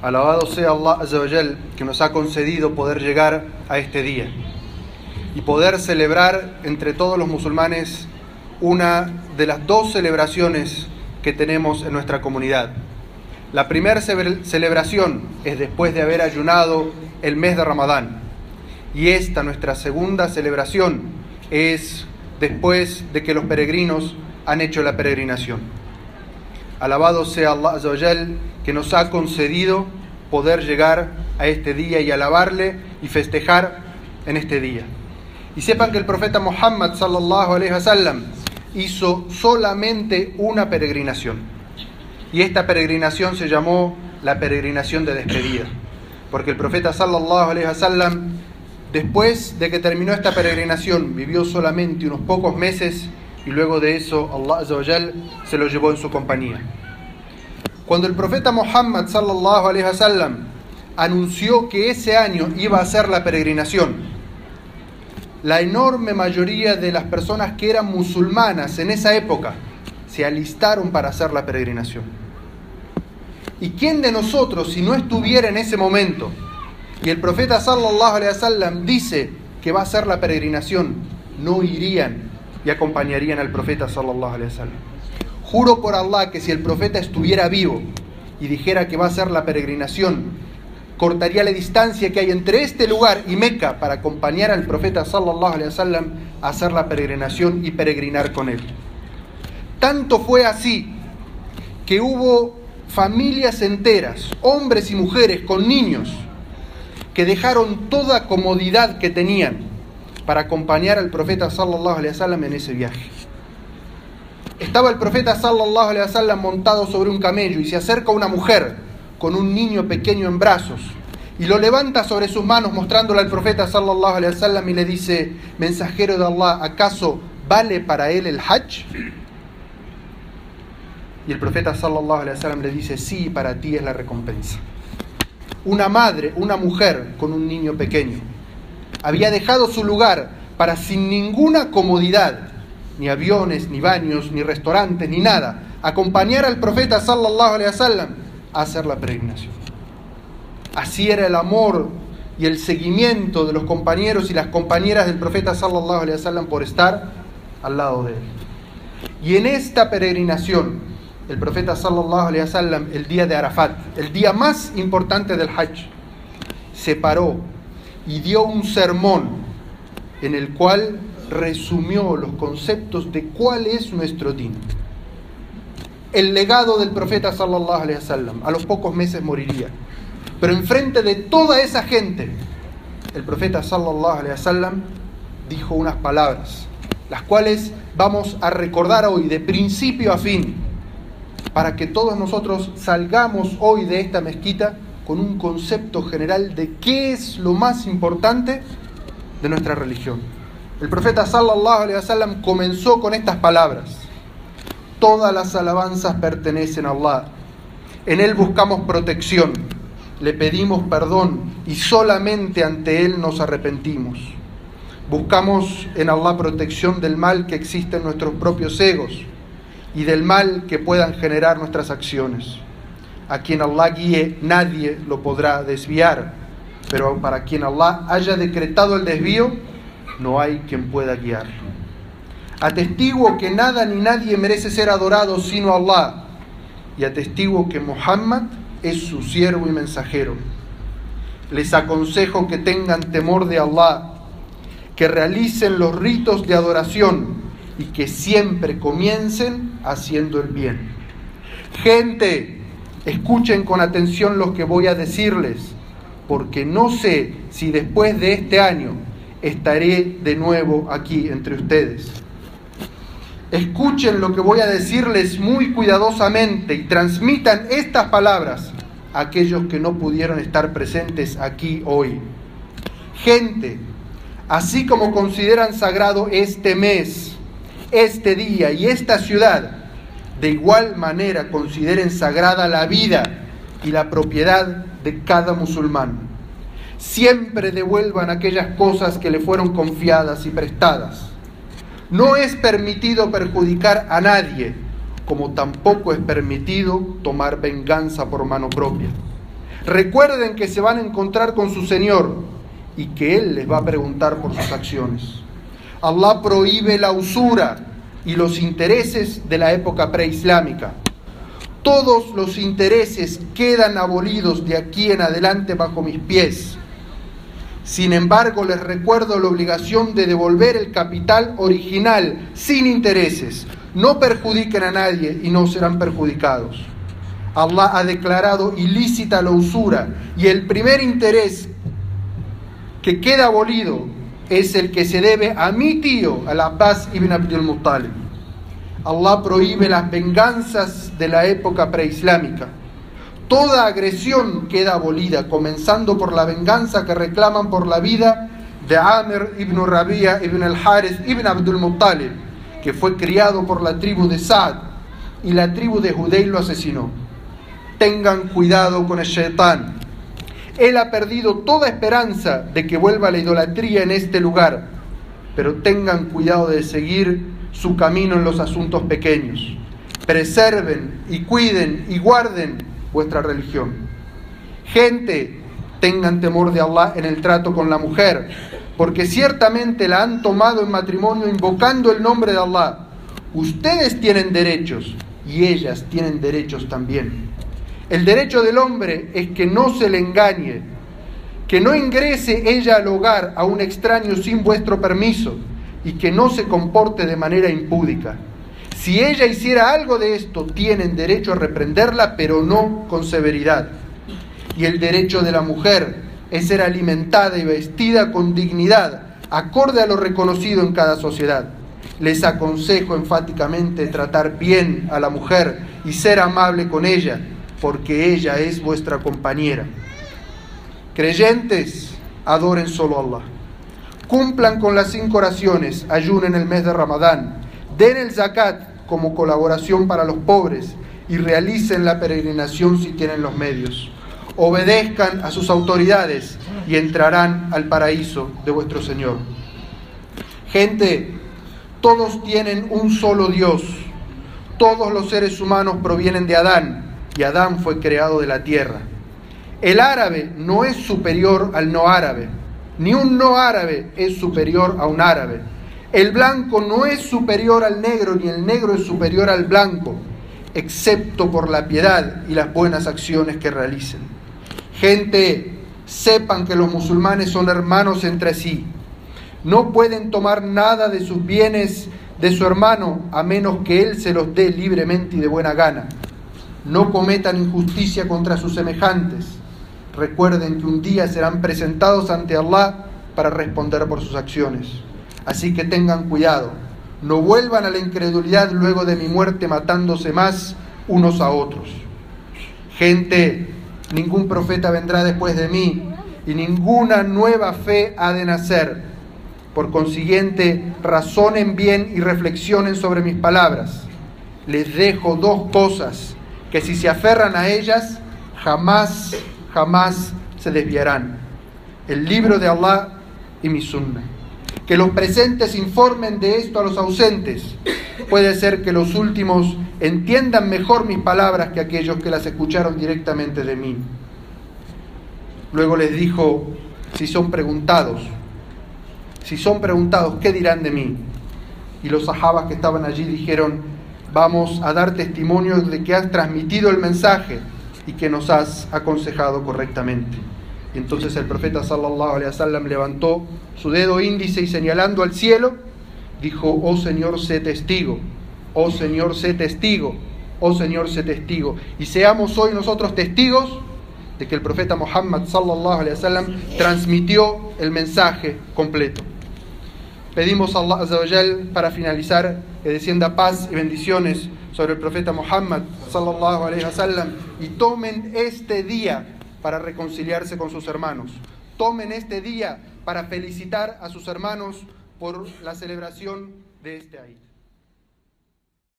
Alabado sea Allah que nos ha concedido poder llegar a este día y poder celebrar entre todos los musulmanes una de las dos celebraciones que tenemos en nuestra comunidad. La primera celebración es después de haber ayunado el mes de Ramadán y esta nuestra segunda celebración es después de que los peregrinos han hecho la peregrinación. Alabado sea Allah Azawajal que nos ha concedido poder llegar a este día y alabarle y festejar en este día. Y sepan que el profeta Muhammad sallallahu alaihi wasallam hizo solamente una peregrinación. Y esta peregrinación se llamó la peregrinación de despedida, porque el profeta sallallahu alaihi wasallam después de que terminó esta peregrinación vivió solamente unos pocos meses y luego de eso Allah se lo llevó en su compañía. Cuando el profeta Muhammad sallallahu alaihi wasallam anunció que ese año iba a ser la peregrinación, la enorme mayoría de las personas que eran musulmanas en esa época se alistaron para hacer la peregrinación. ¿Y quién de nosotros, si no estuviera en ese momento, y el profeta sallallahu alaihi wasallam dice que va a hacer la peregrinación, no irían y acompañarían al profeta sallallahu alaihi wasallam? Juro por Allah que si el profeta estuviera vivo y dijera que va a hacer la peregrinación, cortaría la distancia que hay entre este lugar y Meca para acompañar al profeta sallallahu alaihi wasallam a hacer la peregrinación y peregrinar con él. Tanto fue así que hubo familias enteras, hombres y mujeres con niños, que dejaron toda comodidad que tenían para acompañar al profeta sallallahu alaihi wasallam en ese viaje. Estaba el profeta sallallahu alaihi wasallam montado sobre un camello y se acerca una mujer con un niño pequeño en brazos y lo levanta sobre sus manos mostrándole al profeta sallallahu alaihi wasallam y le dice, "Mensajero de Allah, ¿acaso vale para él el hajj?" Y el profeta sallallahu alaihi wasallam le dice, "Sí, para ti es la recompensa." Una madre, una mujer con un niño pequeño había dejado su lugar para sin ninguna comodidad ni aviones, ni baños, ni restaurantes, ni nada. Acompañar al profeta sallallahu alaihi wasallam a hacer la peregrinación. Así era el amor y el seguimiento de los compañeros y las compañeras del profeta sallallahu alaihi wasallam por estar al lado de él. Y en esta peregrinación, el profeta sallallahu alaihi wasallam, el día de Arafat, el día más importante del Hajj, se paró y dio un sermón en el cual resumió los conceptos de cuál es nuestro din. El legado del profeta sallallahu alaihi wasallam, a los pocos meses moriría. Pero enfrente de toda esa gente, el profeta sallallahu alaihi wasallam dijo unas palabras, las cuales vamos a recordar hoy de principio a fin, para que todos nosotros salgamos hoy de esta mezquita con un concepto general de qué es lo más importante de nuestra religión. El profeta sallallahu alaihi wasallam comenzó con estas palabras: Todas las alabanzas pertenecen a Allah. En él buscamos protección, le pedimos perdón y solamente ante él nos arrepentimos. Buscamos en Allah protección del mal que existe en nuestros propios egos y del mal que puedan generar nuestras acciones. A quien Allah guíe, nadie lo podrá desviar, pero para quien Allah haya decretado el desvío, no hay quien pueda guiarlo. Atestiguo que nada ni nadie merece ser adorado sino Allah y atestiguo que Muhammad es su siervo y mensajero. Les aconsejo que tengan temor de Allah, que realicen los ritos de adoración y que siempre comiencen haciendo el bien. Gente, escuchen con atención lo que voy a decirles, porque no sé si después de este año estaré de nuevo aquí entre ustedes. Escuchen lo que voy a decirles muy cuidadosamente y transmitan estas palabras a aquellos que no pudieron estar presentes aquí hoy. Gente, así como consideran sagrado este mes, este día y esta ciudad, de igual manera consideren sagrada la vida y la propiedad de cada musulmán siempre devuelvan aquellas cosas que le fueron confiadas y prestadas. No es permitido perjudicar a nadie, como tampoco es permitido tomar venganza por mano propia. Recuerden que se van a encontrar con su Señor y que Él les va a preguntar por sus acciones. Allah prohíbe la usura y los intereses de la época preislámica. Todos los intereses quedan abolidos de aquí en adelante bajo mis pies. Sin embargo, les recuerdo la obligación de devolver el capital original sin intereses. No perjudiquen a nadie y no serán perjudicados. Allah ha declarado ilícita la usura y el primer interés que queda abolido es el que se debe a mi tío, al Abbas ibn Abdul Muttalib. Allah prohíbe las venganzas de la época preislámica. Toda agresión queda abolida, comenzando por la venganza que reclaman por la vida de Amr ibn Rabia ibn al-Harith ibn Abdul Muttalib, que fue criado por la tribu de Saad y la tribu de Judei lo asesinó. Tengan cuidado con el shaitán. Él ha perdido toda esperanza de que vuelva la idolatría en este lugar, pero tengan cuidado de seguir su camino en los asuntos pequeños. Preserven y cuiden y guarden vuestra religión. Gente, tengan temor de Allah en el trato con la mujer, porque ciertamente la han tomado en matrimonio invocando el nombre de Allah. Ustedes tienen derechos y ellas tienen derechos también. El derecho del hombre es que no se le engañe, que no ingrese ella al hogar a un extraño sin vuestro permiso y que no se comporte de manera impúdica. Si ella hiciera algo de esto, tienen derecho a reprenderla, pero no con severidad. Y el derecho de la mujer es ser alimentada y vestida con dignidad, acorde a lo reconocido en cada sociedad. Les aconsejo enfáticamente tratar bien a la mujer y ser amable con ella porque ella es vuestra compañera. Creyentes, adoren solo a Allah. Cumplan con las cinco oraciones, ayunen el mes de Ramadán, den el zakat como colaboración para los pobres y realicen la peregrinación si tienen los medios. Obedezcan a sus autoridades y entrarán al paraíso de vuestro Señor. Gente, todos tienen un solo Dios. Todos los seres humanos provienen de Adán y Adán fue creado de la tierra. El árabe no es superior al no árabe, ni un no árabe es superior a un árabe. El blanco no es superior al negro, ni el negro es superior al blanco, excepto por la piedad y las buenas acciones que realicen. Gente, sepan que los musulmanes son hermanos entre sí. No pueden tomar nada de sus bienes de su hermano a menos que él se los dé libremente y de buena gana no cometan injusticia contra sus semejantes. Recuerden que un día serán presentados ante Allah para responder por sus acciones. Así que tengan cuidado, no vuelvan a la incredulidad luego de mi muerte matándose más unos a otros. Gente, ningún profeta vendrá después de mí y ninguna nueva fe ha de nacer. Por consiguiente, razonen bien y reflexionen sobre mis palabras. Les dejo dos cosas que si se aferran a ellas, jamás, jamás se desviarán. El libro de Allah y mi sunna. Que los presentes informen de esto a los ausentes. Puede ser que los últimos entiendan mejor mis palabras que aquellos que las escucharon directamente de mí. Luego les dijo, si son preguntados, si son preguntados, ¿qué dirán de mí? Y los sahabas que estaban allí dijeron, vamos a dar testimonio de que has transmitido el mensaje y que nos has aconsejado correctamente. Y entonces el profeta sallallahu alaihi wasallam levantó su dedo índice y señalando al cielo, dijo, "Oh Señor, sé testigo. Oh Señor, sé testigo. Oh Señor, sé testigo." Y seamos hoy nosotros testigos de que el profeta Muhammad sallallahu alaihi wasallam transmitió el mensaje completo. Pedimos a Allah Azawajal para finalizar que descienda paz y bendiciones sobre el profeta Muhammad sallallahu alaihi wasallam y tomen este día para reconciliarse con sus hermanos. Tomen este día para felicitar a sus hermanos por la celebración de este año.